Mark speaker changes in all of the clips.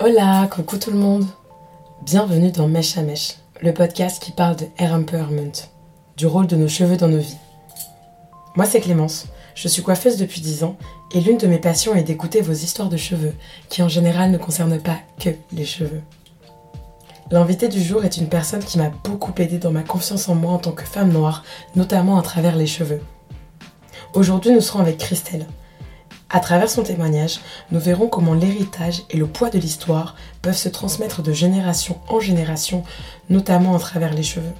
Speaker 1: Hola, coucou tout le monde. Bienvenue dans Mèche à Mèche, le podcast qui parle de hair empowerment, du rôle de nos cheveux dans nos vies. Moi, c'est Clémence. Je suis coiffeuse depuis 10 ans et l'une de mes passions est d'écouter vos histoires de cheveux, qui en général ne concernent pas que les cheveux. L'invité du jour est une personne qui m'a beaucoup aidé dans ma confiance en moi en tant que femme noire, notamment à travers les cheveux. Aujourd'hui, nous serons avec Christelle. À travers son témoignage, nous verrons comment l'héritage et le poids de l'histoire peuvent se transmettre de génération en génération, notamment à travers les cheveux.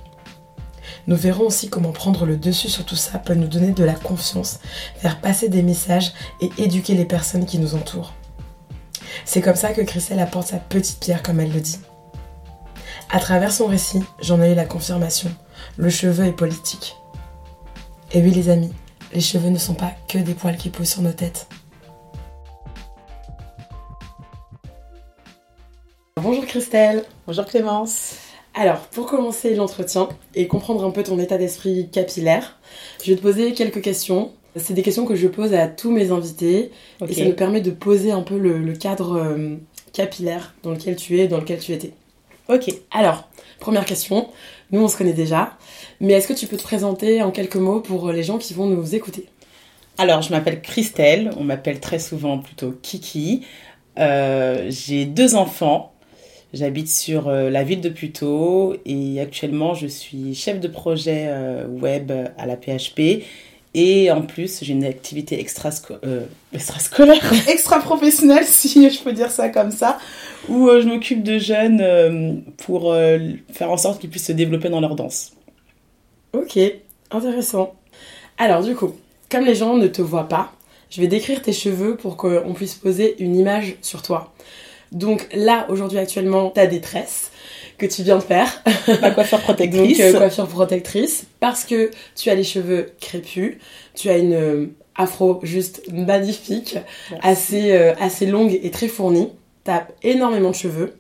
Speaker 1: Nous verrons aussi comment prendre le dessus sur tout ça peut nous donner de la confiance, faire passer des messages et éduquer les personnes qui nous entourent. C'est comme ça que Christelle apporte sa petite pierre, comme elle le dit. À travers son récit, j'en ai eu la confirmation. Le cheveu est politique. Et oui les amis, les cheveux ne sont pas que des poils qui poussent sur nos têtes. Bonjour Christelle.
Speaker 2: Bonjour Clémence.
Speaker 1: Alors, pour commencer l'entretien et comprendre un peu ton état d'esprit capillaire, je vais te poser quelques questions. C'est des questions que je pose à tous mes invités et ça me permet de poser un peu le, cadre euh, capillaire dans lequel tu es, dans lequel tu étais.
Speaker 2: Ok.
Speaker 1: Alors, première question. Nous, on se connaît déjà, mais est-ce que tu peux te présenter en quelques mots pour les gens qui vont nous écouter?
Speaker 2: Alors, je m'appelle Christelle. On m'appelle très souvent plutôt Kiki. Euh, j'ai deux enfants. J'habite sur euh, la ville de Puteaux et actuellement je suis chef de projet euh, web à la PHP et en plus j'ai une activité extra euh, extrascolaire, extra-professionnelle si je peux dire ça comme ça, où je m'occupe de jeunes pour faire en sorte qu'ils puissent se développer dans leur danse.
Speaker 1: Ok, intéressant. Alors du coup, comme les gens ne te voient pas, je vais décrire tes cheveux pour qu'on puisse poser une image sur toi. Donc là, aujourd'hui, actuellement, ta détresse que tu viens de faire.
Speaker 2: Ma coiffure protectrice.
Speaker 1: Donc, euh, coiffure protectrice. Parce que tu as les cheveux crépus, tu as une euh, afro juste magnifique, assez, euh, assez longue et très fournie. Tu as énormément de cheveux.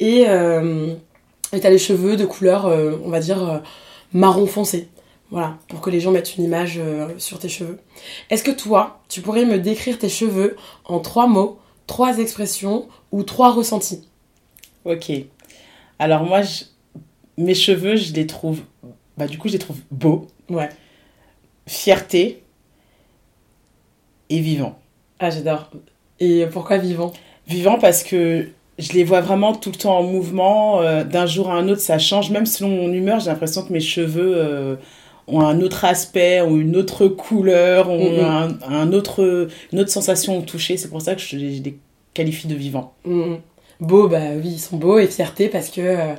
Speaker 1: Et tu as les cheveux de couleur, on va dire, marron foncé. Voilà, pour que les gens mettent une image sur tes cheveux. Est-ce que toi, tu pourrais me décrire tes cheveux en trois mots, trois expressions ou trois ressentis.
Speaker 2: Ok. Alors moi, mes cheveux, je les trouve, bah du coup, je les trouve beaux.
Speaker 1: Ouais.
Speaker 2: Fierté et vivant.
Speaker 1: Ah, j'adore. Et pourquoi vivant?
Speaker 2: Vivant parce que je les vois vraiment tout le temps en mouvement. Euh, d'un jour à un autre, ça change. Même selon mon humeur, j'ai l'impression que mes cheveux euh, ont un autre aspect, ont une autre couleur, ont un, autre, une autre sensation au toucher. C'est pour ça que je, les qualifie de vivant.
Speaker 1: Mm. Beau, bah oui, ils sont beaux et fierté parce que. Euh,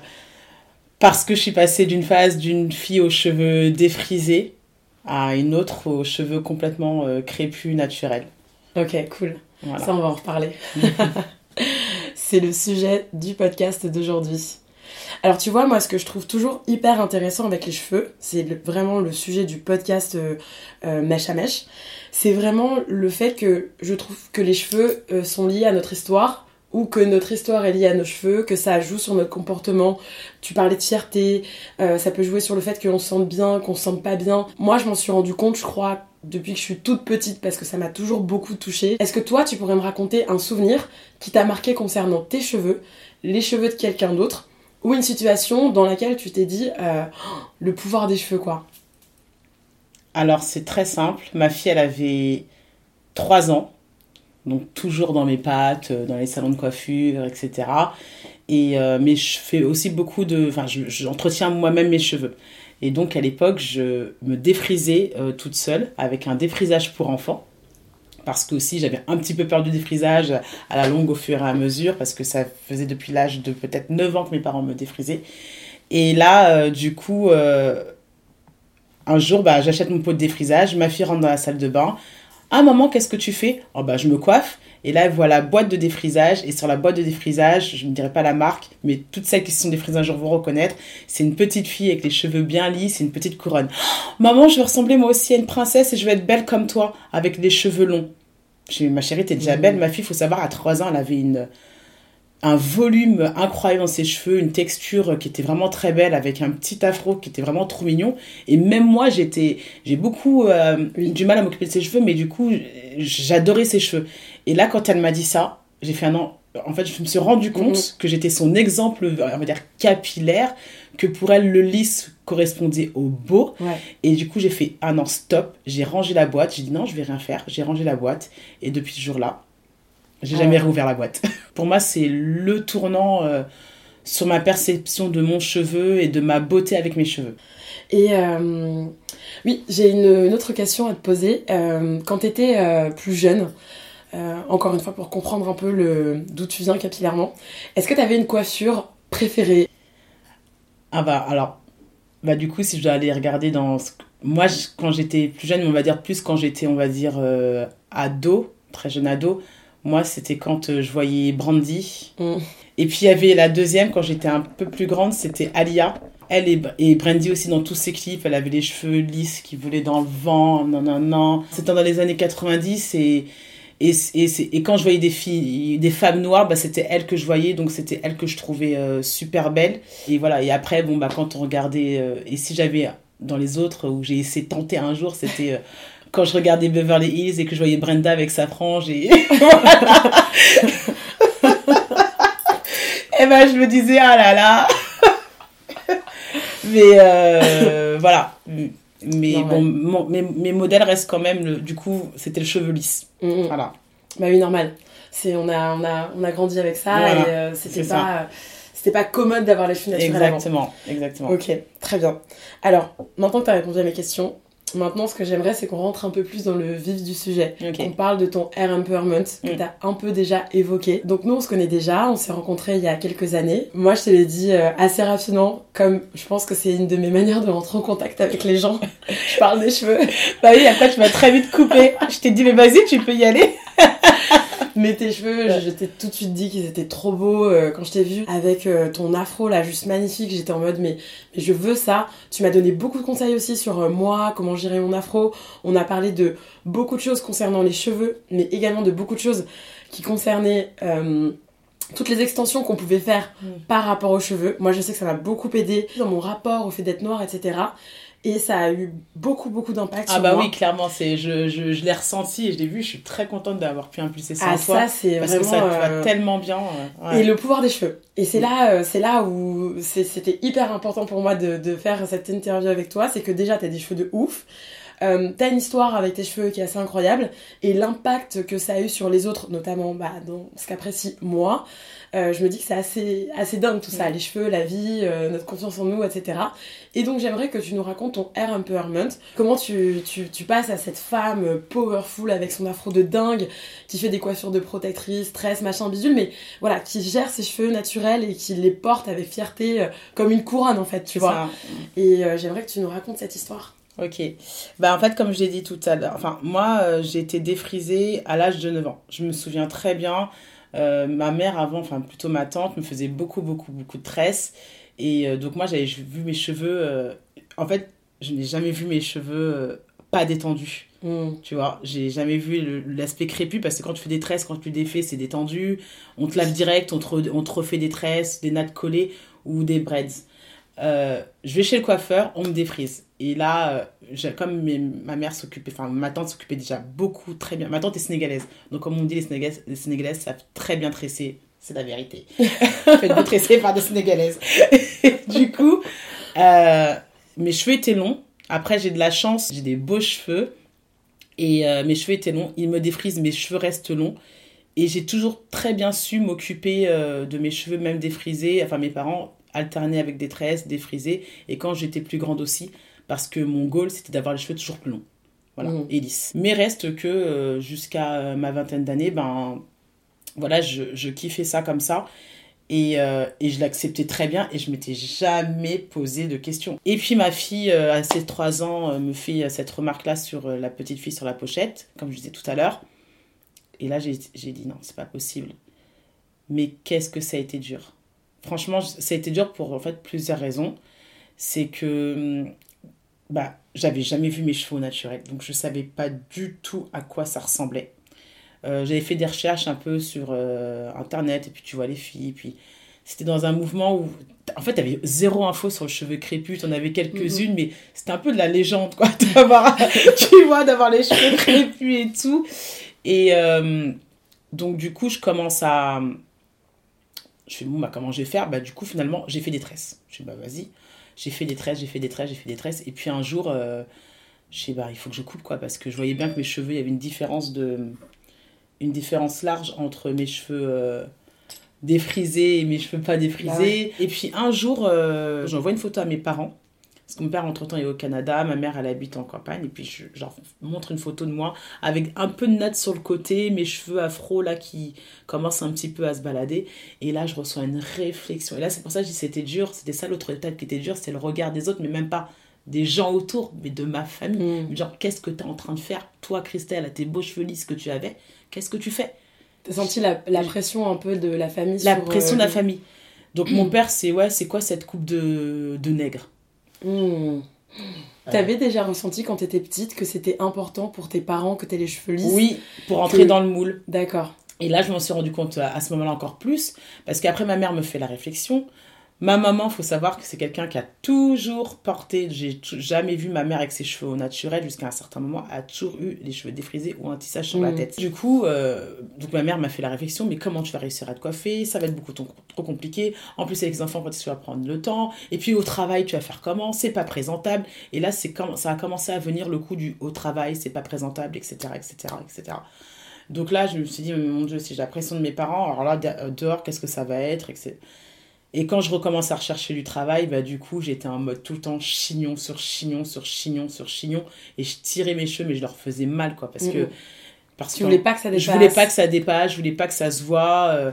Speaker 2: parce que je suis passée d'une phase d'une fille aux cheveux défrisés à une autre aux cheveux complètement euh, crépus, naturels.
Speaker 1: Ok, cool. Ça, on va en reparler. C'est le sujet du podcast d'aujourd'hui. Alors tu vois, moi ce que je trouve toujours hyper intéressant avec les cheveux, c'est vraiment le sujet du podcast euh, Mèche à Mèche, c'est vraiment le fait que je trouve que les cheveux euh, sont liés à notre histoire ou que notre histoire est liée à nos cheveux, que ça joue sur notre comportement. Tu parlais de fierté, euh, ça peut jouer sur le fait qu'on se sente bien, qu'on se sente pas bien. Moi, je m'en suis rendu compte, je crois, depuis que je suis toute petite, parce que ça m'a toujours beaucoup touchée. Est-ce que toi, tu pourrais me raconter un souvenir qui t'a marqué concernant tes cheveux, les cheveux de quelqu'un d'autre, ou une situation dans laquelle tu t'es dit euh, le pouvoir des cheveux, quoi
Speaker 2: alors, c'est très simple. Ma fille, elle avait 3 ans. Donc, toujours dans mes pattes, euh, dans les salons de coiffure, etc. Et, euh, mais je fais aussi beaucoup de. Enfin, j'entretiens moi-même mes cheveux. Et donc, à l'époque, je me défrisais euh, toute seule avec un défrisage pour enfants. Parce que aussi, j'avais un petit peu peur du défrisage à la longue au fur et à mesure. Parce que ça faisait depuis l'âge de peut-être 9 ans que mes parents me défrisaient. Et là, du coup un jour, bah, j'achète mon pot de défrisage, ma fille rentre dans la salle de bain. Ah maman, qu'est-ce que tu fais? Oh bah je me coiffe. Et là, voilà la boîte de défrisage. Et sur la boîte de défrisage, je ne dirais pas la marque, mais toutes celles qui sont défrisées un jour vont reconnaître. C'est une petite fille avec les cheveux bien lisses et une petite couronne. maman, je veux ressembler moi aussi à une princesse et je veux être belle comme toi, avec les cheveux longs. J'ai ma chérie, t'es déjà mmh. belle. Ma fille, faut savoir, à 3 ans, elle avait une, un volume incroyable dans ses cheveux, une texture qui était vraiment très belle avec un petit afro qui était vraiment trop mignon. Et même moi, j'étais, j'ai beaucoup euh, du mal à m'occuper de ses cheveux, mais du coup, j'adorais ses cheveux. Et là, quand elle m'a dit ça, j'ai fait un an, en fait, je me suis rendu compte
Speaker 1: Mhm.
Speaker 2: que j'étais son exemple, on va dire, capillaire, que pour elle, le lisse correspondait au beau.
Speaker 1: Ouais.
Speaker 2: Et du coup, j'ai fait un an stop. J'ai rangé la boîte. J'ai dit non, je vais rien faire. J'ai rangé la boîte. Et depuis ce jour-là, j'ai
Speaker 1: Ah
Speaker 2: jamais
Speaker 1: ouais.
Speaker 2: réouvert la boîte. pour moi, c'est le tournant euh, sur ma perception de mon cheveu et de ma beauté avec mes cheveux.
Speaker 1: Et euh, oui, j'ai une, une autre question à te poser. Euh, quand tu étais plus jeune, encore une fois pour comprendre un peu le d'où tu viens capillairement, est-ce que tu avais une coiffure préférée?
Speaker 2: Ah bah alors, bah du coup, si je dois aller regarder dans... Moi, je- quand j'étais plus jeune, on va dire plus quand j'étais, on va dire, euh, ado, très jeune ado, moi, c'était quand euh, je voyais Brandy.
Speaker 1: Mm.
Speaker 2: Et puis, il y avait la deuxième, quand j'étais un peu plus grande, c'était Alia. Elle et, et Brandy aussi dans tous ses clips, elle avait les cheveux lisses qui volaient dans le vent, non, non, non. C'était dans les années 90 et... Et, et, et quand je voyais des filles, des femmes noires, bah, c'était elle que je voyais, donc c'était elle que je trouvais euh, super belle. Et voilà, et après, bon, bah, quand on regardait, euh, et si j'avais dans les autres où j'ai essayé de tenter un jour, c'était euh, quand je regardais Beverly Hills et que je voyais Brenda avec sa frange et et ben je me disais, ah là là. Mais voilà. Mais bon, mon- mes, mes modèles restent quand même, le- du coup, c'était le cheveu lisse.
Speaker 1: Mm, mm.
Speaker 2: Voilà.
Speaker 1: Bah oui, normal. C'est on a on a on a grandi avec ça
Speaker 2: Voilà,
Speaker 1: et euh, c'était pas c'était pas commode d'avoir les cheveux naturels avant.
Speaker 2: Exactement, exactement.
Speaker 1: Ok, très bien. Alors, maintenant que tu as répondu à mes questions, maintenant ce que j'aimerais c'est qu'on rentre un peu plus dans le vif du sujet.
Speaker 2: Ok.
Speaker 1: On parle de ton hair empowerment que
Speaker 2: Mm.
Speaker 1: tu as un peu déjà évoqué. Donc nous on se connaît déjà, on s'est rencontrés il y a quelques années. Moi je te l'ai dit euh, assez rapidement, comme je pense que c'est une de mes manières de rentrer en contact avec les gens. je parle des cheveux.
Speaker 2: Bah oui, après tu m'as très vite coupé. Je t'ai dit, mais vas-y, tu peux y aller.
Speaker 1: Mais tes cheveux, je, je t'ai tout de suite dit qu'ils étaient trop beaux euh, quand je t'ai vu avec euh, ton afro là, juste magnifique. J'étais en mode mais, mais je veux ça. Tu m'as donné beaucoup de conseils aussi sur euh, moi, comment gérer mon afro. On a parlé de beaucoup de choses concernant les cheveux, mais également de beaucoup de choses qui concernaient toutes les extensions qu'on pouvait faire
Speaker 2: Mm.
Speaker 1: par rapport aux cheveux. Moi, je sais que ça m'a beaucoup aidé dans mon rapport au fait d'être noire, etc. Et ça a eu beaucoup, beaucoup d'impact
Speaker 2: Ah
Speaker 1: sur
Speaker 2: bah
Speaker 1: moi.
Speaker 2: oui, clairement, c'est je, je, je l'ai ressenti et je l'ai vu. Je suis très contente d'avoir pu impulser ça
Speaker 1: Ah,
Speaker 2: en toi.
Speaker 1: ça, c'est
Speaker 2: parce
Speaker 1: vraiment...
Speaker 2: que ça te va
Speaker 1: euh,
Speaker 2: tellement bien. euh, ouais.
Speaker 1: Et le pouvoir des cheveux. Et c'est là, euh, c'est là où c'était hyper important pour moi de, de faire cette interview avec toi. C'est que déjà, t'as des cheveux de ouf. Euh, t'as une histoire avec tes cheveux qui est assez incroyable. Et l'impact que ça a eu sur les autres, notamment bah, dans ce qu'apprécie moi, euh, je me dis que c'est assez, assez dingue tout ça. Les cheveux, la vie, euh, notre confiance en nous, etc. Et donc j'aimerais que tu nous racontes ton hair empowerment. Comment tu, tu, tu passes à cette femme powerful avec son afro de dingue, qui fait des coiffures de protectrice, tresse, machin, bidule, mais voilà, qui gère ses cheveux naturels et qui les porte avec fierté, euh, comme une couronne en fait, tu vois.
Speaker 2: ça.
Speaker 1: Et j'aimerais que tu nous racontes cette histoire.
Speaker 2: Ok. Bah en fait, comme je l'ai dit tout à l'heure, enfin, moi, euh, j'ai été défrisée à l'âge de 9 ans. Je me souviens très bien. euh, ma mère, avant, enfin plutôt ma tante, me faisait beaucoup, beaucoup, beaucoup de tresses. Et euh, donc, moi, j'avais vu mes cheveux. euh, en fait, je n'ai jamais vu mes cheveux pas détendus.
Speaker 1: Mm.
Speaker 2: Tu vois, j'ai jamais vu l'aspect crépus parce que quand tu fais des tresses, quand tu défais, c'est détendu. On te lave direct, on te, re- on te refait des tresses, des nattes collées ou des braids. Je vais chez le coiffeur, on me défrise. Et là, euh, comme mes- ma mère s'occupait, enfin ma tante s'occupait déjà beaucoup, très bien. Ma tante est sénégalaise. Donc, comme on dit, les Sénégalaises, les Sénégalaises savent très bien tresser. C'est la vérité. Faites-vous tresser par des Sénégalaises. du coup, euh, mes cheveux étaient longs. Après, j'ai de la chance, j'ai des beaux cheveux. Et euh, mes cheveux étaient longs. Ils me défrisent, mes cheveux restent longs. Et j'ai toujours très bien su m'occuper euh, de mes cheveux, même défrisés. Enfin, mes parents alternaient avec des tresses, défrisés. Et quand j'étais plus grande aussi, parce que mon goal, c'était d'avoir les cheveux toujours plus longs. Voilà,
Speaker 1: Mhm.
Speaker 2: et lisses. Mais reste que euh, jusqu'à euh, ma vingtaine d'années, ben voilà, je, je kiffais ça comme ça. Et, euh, et je l'acceptais très bien et je m'étais jamais posé de questions. Et puis ma fille, euh, à ses 3 ans, euh, me fait cette remarque-là sur la petite fille sur la pochette, comme je disais tout à l'heure. Et là, j'ai j'ai dit non, c'est pas possible. Mais qu'est-ce que ça a été dur? Franchement, ça a été dur pour en fait plusieurs raisons. C'est que hum, bah, j'avais jamais vu mes cheveux au naturel, donc je savais pas du tout à quoi ça ressemblait. Euh, j'avais fait des recherches un peu sur euh, internet et puis tu vois les filles puis c'était dans un mouvement où en fait t'avais zéro info sur le cheveu crépus t'en avais quelques-unes mais c'était un peu de la légende quoi d'avoir tu vois d'avoir les cheveux crépus et tout et euh, donc du coup je commence à Je fais, bon, bah, comment je vais faire? Bah, du coup, finalement, j'ai fait des tresses. Je fais, bah, vas-y. J'ai fait des tresses, j'ai fait des tresses, j'ai fait des tresses. Et puis un jour, euh, je sais, bah, il faut que je coupe, quoi, parce que je voyais bien que mes cheveux, il y avait une différence de. Une différence large entre mes cheveux euh, défrisés et mes cheveux pas défrisés. Et puis un jour, euh, j'envoie une photo à mes parents. Parce que mon père, entre-temps, est au Canada, ma mère, elle habite en campagne, et puis je genre, montre une photo de moi avec un peu de natte sur le côté, mes cheveux afro, là, qui commencent un petit peu à se balader. Et là, je reçois une réflexion. Et là, c'est pour ça que je dis c'était dur, c'était ça l'autre étape qui était dur, c'était le regard des autres, mais même pas des gens autour, mais de ma famille.
Speaker 1: Mm.
Speaker 2: Genre, qu'est-ce que tu es en train de faire Toi, Christelle, à tes beaux cheveux lisses que tu avais, qu'est-ce que tu fais?
Speaker 1: T'as senti la, la pression un peu de la famille
Speaker 2: La
Speaker 1: sur,
Speaker 2: pression
Speaker 1: euh,
Speaker 2: de la famille. Donc, mon père, c'est ouais, c'est quoi cette coupe de, de nègre
Speaker 1: Hmm. T'avais déjà ressenti quand t'étais petite que c'était important pour tes parents que t'aies les cheveux lisses
Speaker 2: Oui, pour entrer
Speaker 1: Que-
Speaker 2: dans le moule.
Speaker 1: D'accord.
Speaker 2: Et là, je m'en suis rendu compte à, à ce moment-là encore plus, parce qu'après, ma mère me fait la réflexion. Ma maman, faut savoir que c'est quelqu'un qui a toujours porté, j'ai jamais vu ma mère avec ses cheveux au naturel jusqu'à un certain moment, a toujours eu les cheveux défrisés ou un tissage sur la
Speaker 1: Mhm.
Speaker 2: tête. Du coup, euh, donc ma mère m'a fait la réflexion, mais comment tu vas réussir à te coiffer? Ça va être beaucoup trop, compliqué. En plus, avec les enfants, que tu vas prendre le temps? Et puis au travail, tu vas faire comment? C'est pas présentable. Et là, c'est quand ça a commencé à venir le coup du au travail, c'est pas présentable, etc., etc., etc. Donc là, je me suis dit, mon Dieu, si j'ai la pression de mes parents, alors là, euh, dehors, qu'est-ce que ça va être etc. Et quand je recommence à rechercher du travail, bah, du coup, j'étais en mode tout le temps chignon sur chignon sur chignon sur chignon. Et je tirais mes cheveux, mais je leur faisais mal, quoi. Parce que. Parce
Speaker 1: Tu
Speaker 2: que
Speaker 1: voulais pas que ça dépasse
Speaker 2: je voulais pas que ça dépasse, je voulais pas que ça se voit. euh,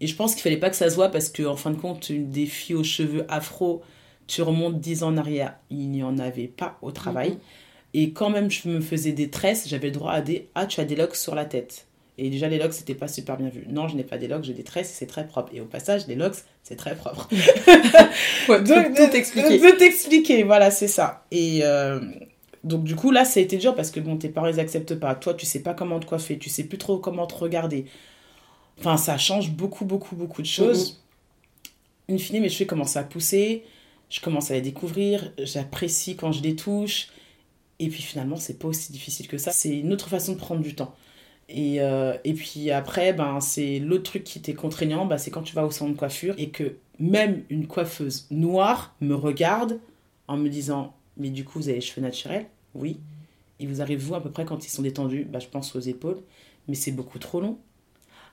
Speaker 2: et je pense qu'il fallait pas que ça se voit parce que, en fin de compte, une des filles aux cheveux afro, tu remontes 10 ans en arrière, il n'y en avait pas au travail. Et quand même, je me faisais des tresses, j'avais le droit à des Ah, tu as des locks sur la tête. Et déjà, les locks, c'était pas super bien vu. Non, je n'ai pas des locks, j'ai des tresses, c'est très propre. Et au passage, les locks, c'est très propre. Donc,
Speaker 1: tout expliquer.
Speaker 2: Tout expliquer, voilà, c'est ça. Et euh, donc, du coup, là, ça a été dur parce que bon, tes parents, ils acceptent pas. Toi, tu sais pas comment te coiffer, tu sais plus trop comment te regarder. Enfin, ça change beaucoup, beaucoup, beaucoup de choses. Une fine, mes cheveux commencent à pousser, je commence à les découvrir, j'apprécie quand je les touche. Et puis finalement, c'est pas aussi difficile que ça. C'est une autre façon de prendre du temps. Et, euh, et puis après, ben, c'est l'autre truc qui était contraignant, ben, c'est quand tu vas au salon de coiffure et que même une coiffeuse noire me regarde en me disant Mais du coup, vous avez les cheveux naturels? Oui. Il vous arrive, vous, à peu près quand ils sont détendus? Bah, Je pense aux épaules. Mais c'est beaucoup trop long.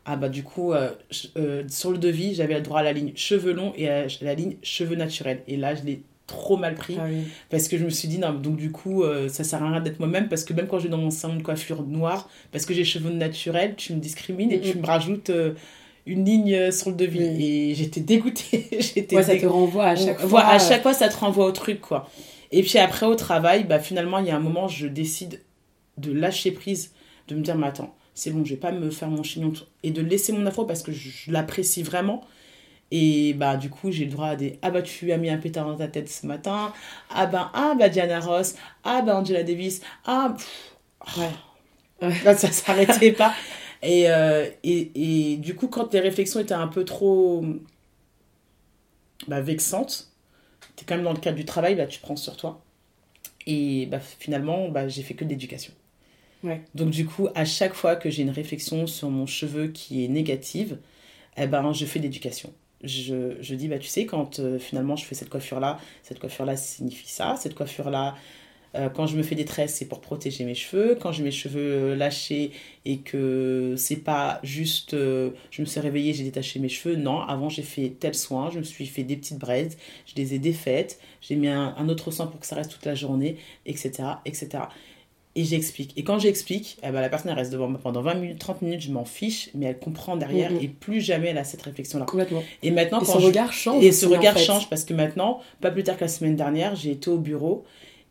Speaker 2: Ah bah du coup, euh, euh, sur le devis, j'avais le droit à la ligne cheveux longs et à la ligne cheveux naturels. Et là, je l'ai trop mal pris.
Speaker 1: Ah oui.
Speaker 2: Parce que je me suis dit, non, donc du coup, euh, ça sert à rien d'être moi-même. Parce que même quand je vais dans mon salon de coiffure noir, parce que j'ai cheveux naturels, tu me discrimines et
Speaker 1: Mhm.
Speaker 2: tu me rajoutes euh, une ligne euh, sur le devis. Et j'étais dégoûtée. j'étais
Speaker 1: Ouais, ça te renvoie à chaque
Speaker 2: On-
Speaker 1: fois.
Speaker 2: à chaque fois, ça te renvoie au truc, quoi. Et puis après, au travail, bah, finalement, il y a un moment, je décide de lâcher prise, de me dire, mais attends, c'est bon, je vais pas me faire mon chignon et de laisser mon afro parce que je l'apprécie vraiment. Et bah, du coup, j'ai le droit à des Ah bah, tu as mis un pétard dans ta tête ce matin. Ah bah, ah bah, Diana Ross. Ah bah, Angela Davis. Ah, pff,
Speaker 1: Ouais.
Speaker 2: Là, ça s'arrêtait pas. Et, euh, et, et du coup, quand les réflexions étaient un peu trop bah, vexantes, tu es quand même dans le cadre du travail, bah, tu prends sur toi. Et bah, finalement, bah, j'ai fait que de l'éducation.
Speaker 1: Ouais.
Speaker 2: Donc du coup, à chaque fois que j'ai une réflexion sur mon cheveu qui est négative, eh ben, je fais de l'éducation. Je, dis, bah, tu sais, quand euh, finalement je fais cette coiffure-là, cette coiffure-là signifie ça, cette coiffure-là, euh, quand je me fais des tresses, c'est pour protéger mes cheveux. Quand j'ai mes cheveux euh, lâchés et que c'est pas juste je me suis réveillée, j'ai détaché mes cheveux. Non, avant j'ai fait tel soin, je me suis fait des petites braises, je les ai défaites, j'ai mis un, un autre soin pour que ça reste toute la journée, etc. etc. Et j'explique. Et quand j'explique, eh ben, la personne elle reste devant moi pendant 20 minutes, 30 minutes, je m'en fiche, mais elle comprend derrière
Speaker 1: Mhm.
Speaker 2: et plus jamais elle a cette réflexion-là.
Speaker 1: Complètement.
Speaker 2: Et maintenant,
Speaker 1: Et
Speaker 2: quand
Speaker 1: son
Speaker 2: je-
Speaker 1: regard change.
Speaker 2: et ce
Speaker 1: en
Speaker 2: regard
Speaker 1: fait.
Speaker 2: change parce que maintenant, pas plus tard que la semaine dernière, j'ai été au bureau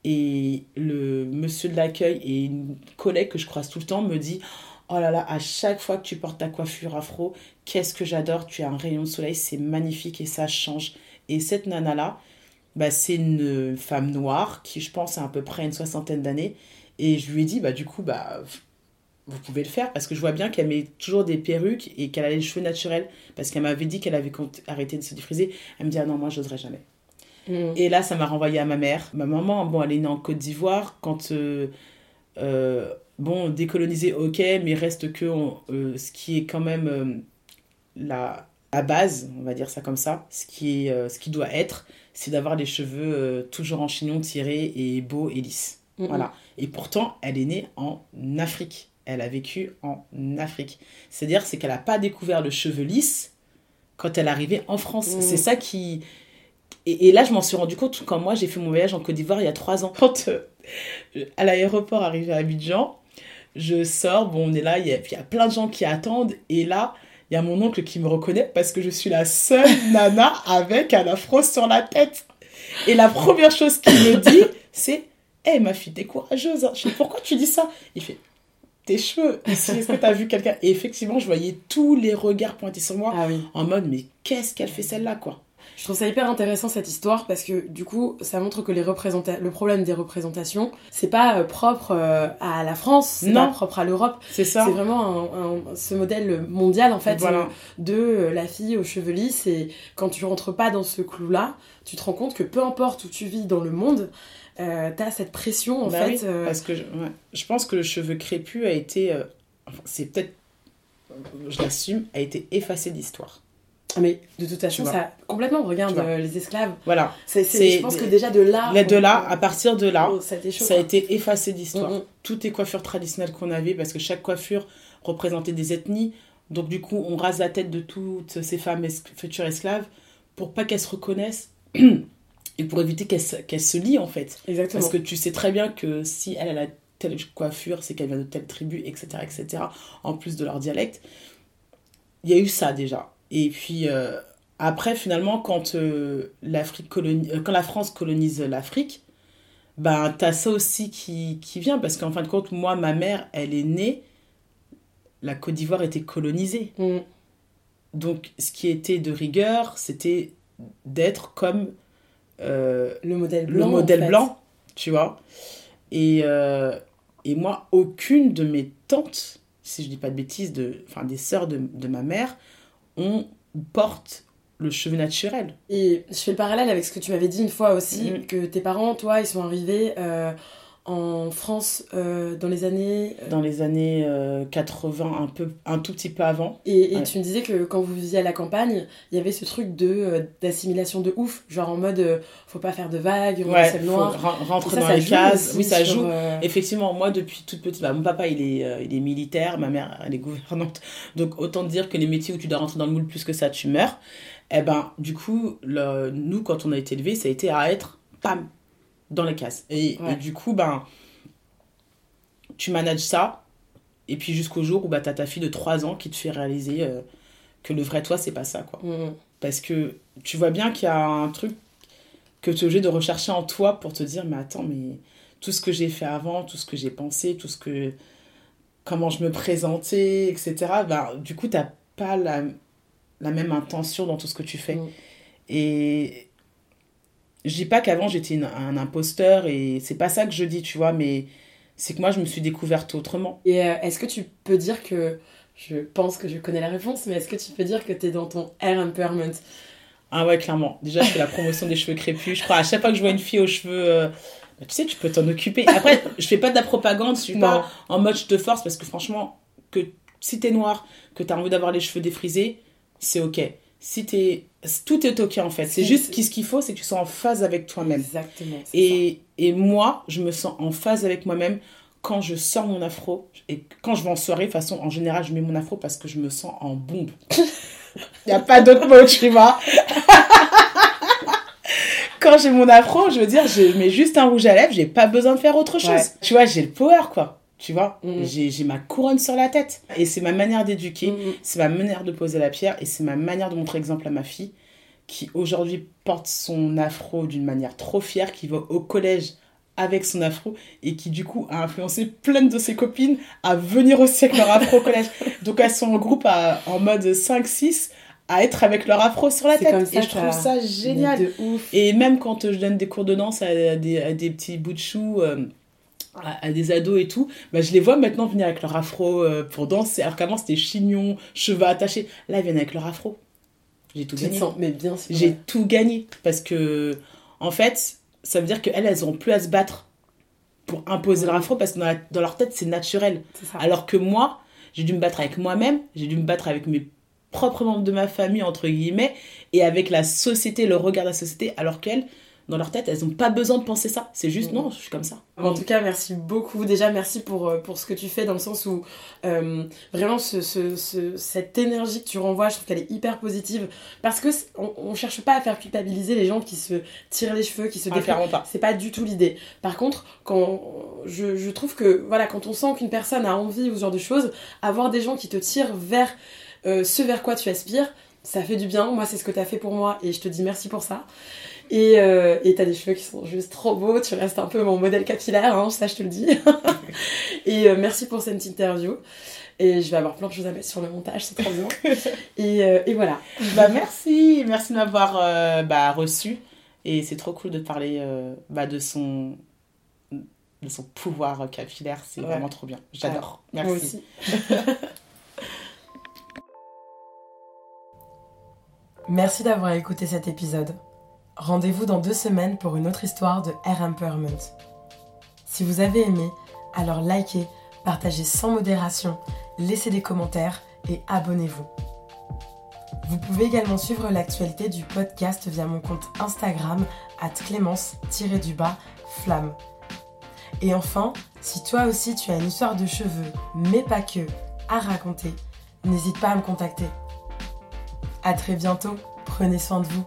Speaker 2: et le monsieur de l'accueil et une collègue que je croise tout le temps me dit Oh là là, à chaque fois que tu portes ta coiffure afro, qu'est-ce que j'adore, tu as un rayon de soleil, c'est magnifique et ça change. Et cette nana-là, bah, c'est une femme noire qui, je pense, a à peu près une soixantaine d'années. Et je lui ai dit Bah, du coup, bah. Vous pouvez le faire parce que je vois bien qu'elle met toujours des perruques et qu'elle a les cheveux naturels parce qu'elle m'avait dit qu'elle avait arrêté de se défriser. Elle me dit Ah non, moi j'oserais jamais.
Speaker 1: Mm.
Speaker 2: Et là, ça m'a renvoyé à ma mère. Ma maman, bon, elle est née en Côte d'Ivoire. Quand, euh, euh, bon, décoloniser, ok, mais reste que on- euh, ce qui est quand même la, à base, on va dire ça comme ça, ce qui, est, ce qui doit être, c'est d'avoir les cheveux toujours en chignon tirés et beaux et lisses. Voilà. Et pourtant, elle est née en Afrique. Elle a vécu en Afrique. C'est-à-dire, c'est qu'elle n'a pas découvert le cheveu lisse quand elle est arrivée en France.
Speaker 1: Mhm.
Speaker 2: C'est ça qui... Et, et là, je m'en suis rendu compte quand moi, j'ai fait mon voyage en Côte d'Ivoire il y a trois ans. Quand, euh, à l'aéroport, arrivé à Abidjan, je sors, bon, on est là, il y a, il y a plein de gens qui attendent. Et là, il y a mon oncle qui me reconnaît parce que je suis la seule nana avec un afro sur la tête. Et la première chose qu'il me dit, c'est Hé, ma fille, t'es courageuse. hein. Je fais Pourquoi tu dis ça? Il fait Tes cheveux, est-ce que t'as vu quelqu'un? Et effectivement, je voyais tous les regards pointés sur moi
Speaker 1: Ah oui.
Speaker 2: en mode Mais qu'est-ce qu'elle fait celle-là, quoi?
Speaker 1: Je trouve ça hyper intéressant cette histoire parce que du coup, ça montre que les le problème des représentations, c'est pas euh, propre euh, à la France, c'est
Speaker 2: Non.
Speaker 1: pas propre à l'Europe.
Speaker 2: C'est ça
Speaker 1: C'est vraiment un- un- ce modèle mondial en fait
Speaker 2: Voilà.
Speaker 1: euh, de euh, la fille aux cheveux lisses et quand tu rentres pas dans ce clou-là, tu te rends compte que peu importe où tu vis dans le monde, euh, t'as cette pression en
Speaker 2: Bah
Speaker 1: fait.
Speaker 2: oui,
Speaker 1: euh,
Speaker 2: Parce que je, ouais. je pense que le cheveu crépus a été. euh, enfin, c'est peut-être. Je l'assume, a été effacé de l'histoire.
Speaker 1: ah, Mais de toute façon, ça complètement regarde euh, les esclaves.
Speaker 2: Voilà.
Speaker 1: C'est, je pense que déjà de là.
Speaker 2: Là, de là, à partir de là,
Speaker 1: on- ça a été chaud.
Speaker 2: ça a
Speaker 1: quoi.
Speaker 2: été effacé d'histoire.
Speaker 1: Mm, mm.
Speaker 2: Toutes les coiffures traditionnelles qu'on avait, parce que chaque coiffure représentait des ethnies. Donc, du coup, on rase la tête de toutes ces femmes es- futures esclaves pour pas qu'elles se reconnaissent et pour éviter qu'elles se, qu'elles se lient, en fait.
Speaker 1: Exactement.
Speaker 2: Parce que tu sais très bien que si elle, elle a telle coiffure, c'est qu'elle vient de telle tribu, etc., etc., en plus de leur dialecte. Il y a eu ça déjà. Et puis, euh, après, finalement, quand, euh, l'Afrique coloni- euh, quand la France colonise l'Afrique, ben, t'as ça aussi qui, qui vient. Parce qu'en fin de compte, moi, ma mère, elle est née, la Côte d'Ivoire était colonisée.
Speaker 1: Mm.
Speaker 2: Donc, ce qui était de rigueur, c'était d'être comme euh,
Speaker 1: Le modèle
Speaker 2: le
Speaker 1: blanc. en
Speaker 2: modèle
Speaker 1: fait.
Speaker 2: blanc, tu vois. Et, euh, et moi, aucune de mes tantes, si je dis pas de bêtises, de, enfin des sœurs de, de ma mère, on porte le cheveu naturel.
Speaker 1: Et je fais le parallèle avec ce que tu m'avais dit une fois aussi,
Speaker 2: Mhm.
Speaker 1: que tes parents, toi, ils sont arrivés euh, en France euh, dans les années.
Speaker 2: Dans les années euh, 80, un, peu, un tout petit peu avant.
Speaker 1: Et, et
Speaker 2: Ouais.
Speaker 1: tu me disais que quand vous viviez à la campagne, il y avait ce truc de euh, d'assimilation de ouf, genre en mode euh, faut pas faire de vagues, on
Speaker 2: Ouais, faut
Speaker 1: noir.
Speaker 2: ren-
Speaker 1: Et
Speaker 2: rentrer
Speaker 1: ça,
Speaker 2: dans
Speaker 1: ça
Speaker 2: les cases. Oui, ça
Speaker 1: sur,
Speaker 2: joue.
Speaker 1: euh,
Speaker 2: Effectivement, moi, depuis toute petite, bah, mon papa, il est, euh, il est militaire, ma mère, elle est gouvernante. Donc, autant dire que les métiers où tu dois rentrer dans le moule plus que ça, tu meurs. Eh ben, du coup, le- nous, quand on a été élevés, ça a été à être, pam, dans les cases. Et,
Speaker 1: Ouais.
Speaker 2: et du coup, ben, tu manages ça. Et puis, jusqu'au jour où bah, tu as ta fille de 3 ans qui te fait réaliser euh, que le vrai toi, c'est pas ça, quoi.
Speaker 1: mm,
Speaker 2: Parce que tu vois bien qu'il y a un truc que tu es obligé de rechercher en toi pour te dire, mais attends, mais tout ce que j'ai fait avant, tout ce que j'ai pensé, tout ce que. comment je me présentais, etc. Ben, du coup, tu pas la, la même intention dans tout ce que tu fais.
Speaker 1: Mm.
Speaker 2: Et. Je dis pas qu'avant j'étais une- un imposteur et c'est pas ça que je dis, tu vois, mais c'est que moi je me suis découverte autrement.
Speaker 1: Et euh, est-ce que tu peux dire que. Je pense que je connais la réponse, mais est-ce que tu peux dire que t'es dans ton hair empowerment?
Speaker 2: Ah ouais, clairement. Déjà, je fais la promotion des cheveux crépus. Je crois à chaque fois que je vois une fille aux cheveux. euh, bah, tu sais, tu peux t'en occuper. Après, je fais pas de la propagande. Je suis
Speaker 1: Non.
Speaker 2: pas en mode je te force parce que franchement, que si t'es noir, que t'as envie d'avoir les cheveux défrisés, c'est ok. Si t'es. Tout est ok en fait. C'est juste qu'est-ce qu'il faut, c'est que tu sois en phase avec toi-même.
Speaker 1: Exactement.
Speaker 2: Et, et moi, je me sens en phase avec moi-même quand je sors mon afro. Et quand je vais en soirée, de toute façon, en général, je mets mon afro parce que je me sens en bombe. Il n'y a pas d'autre mot, tu vois. quand j'ai mon afro, je veux dire, je mets juste un rouge à lèvres, j'ai pas besoin de faire autre chose.
Speaker 1: Ouais.
Speaker 2: Tu vois, j'ai le power, quoi. Tu vois,
Speaker 1: Mhm.
Speaker 2: j'ai ma couronne sur la tête. Et c'est ma manière d'éduquer.
Speaker 1: Mm, mm.
Speaker 2: C'est ma manière de poser la pierre et c'est ma manière de montrer exemple à ma fille qui aujourd'hui porte son afro d'une manière trop fière, qui va au collège avec son afro et qui du coup a influencé plein de ses copines à venir aussi avec leur afro au collège. Donc elles sont en groupe à- en mode 5-6 à être avec leur afro sur la tête.
Speaker 1: comme ça
Speaker 2: et je trouve
Speaker 1: ça-
Speaker 2: génial.
Speaker 1: Mais De ouf.
Speaker 2: Et même quand je donne des cours de danse à des, à des petits bouts de choux, euh, à, à des ados et tout, bah, je les vois maintenant venir avec leur afro euh, pour danser. Alors qu'avant, c'était chignon, cheveux attachés. Là, ils viennent avec leur afro. J'ai tout gagné.
Speaker 1: sens, mais bien.
Speaker 2: J'ai tout gagné. Parce que, en fait, ça veut dire qu'elles, elles n'auront plus à se battre pour imposer leur afro parce que dans, la- dans leur tête, c'est naturel. Alors que moi, j'ai dû me battre avec moi-même, j'ai dû me battre avec mes propres membres de ma famille, entre guillemets, et avec la société, le regard de la société, alors qu'elles, dans leur tête, elles n'ont pas besoin de penser ça. C'est juste, non, je suis comme ça.
Speaker 1: En tout cas, merci beaucoup. Déjà, merci pour, euh, pour ce que tu fais dans le sens où euh, vraiment ce, ce, ce- cette énergie que tu renvoies, je trouve qu'elle est hyper positive. Parce que on, on cherche pas à faire culpabiliser les gens qui se tirent les cheveux, qui se
Speaker 2: Ah, pas.
Speaker 1: C'est pas du tout l'idée. Par contre, quand je, je trouve que voilà, quand on sent qu'une personne a envie ou ce genre de choses, avoir des gens qui te tirent vers euh, ce vers quoi tu aspires, ça fait du bien. Moi, c'est ce que tu as fait pour moi et je te dis merci pour ça. Et euh, et t'as des cheveux qui sont juste trop beaux, tu restes un peu mon modèle capillaire, hein, ça je te le dis. et euh, merci pour cette interview. Et je vais avoir plein de choses à mettre sur le montage, c'est trop bien. et, euh, et voilà.
Speaker 2: Bah merci, merci de m'avoir euh, bah, reçu. Et c'est trop cool de parler bah, de son de son pouvoir capillaire, c'est
Speaker 1: Ouais.
Speaker 2: vraiment trop bien. J'adore. Merci.
Speaker 1: Moi aussi. Merci d'avoir écouté cet épisode. Rendez-vous dans deux semaines pour une autre histoire de Air Empowerment. Si vous avez aimé, alors likez, partagez sans modération, laissez des commentaires et abonnez-vous. Vous pouvez également suivre l'actualité du podcast via mon compte Instagram at clémence-du-bas flamme. Et enfin, si toi aussi tu as une histoire de cheveux, mais pas que, à raconter, n'hésite pas à me contacter. À très bientôt, prenez soin de vous.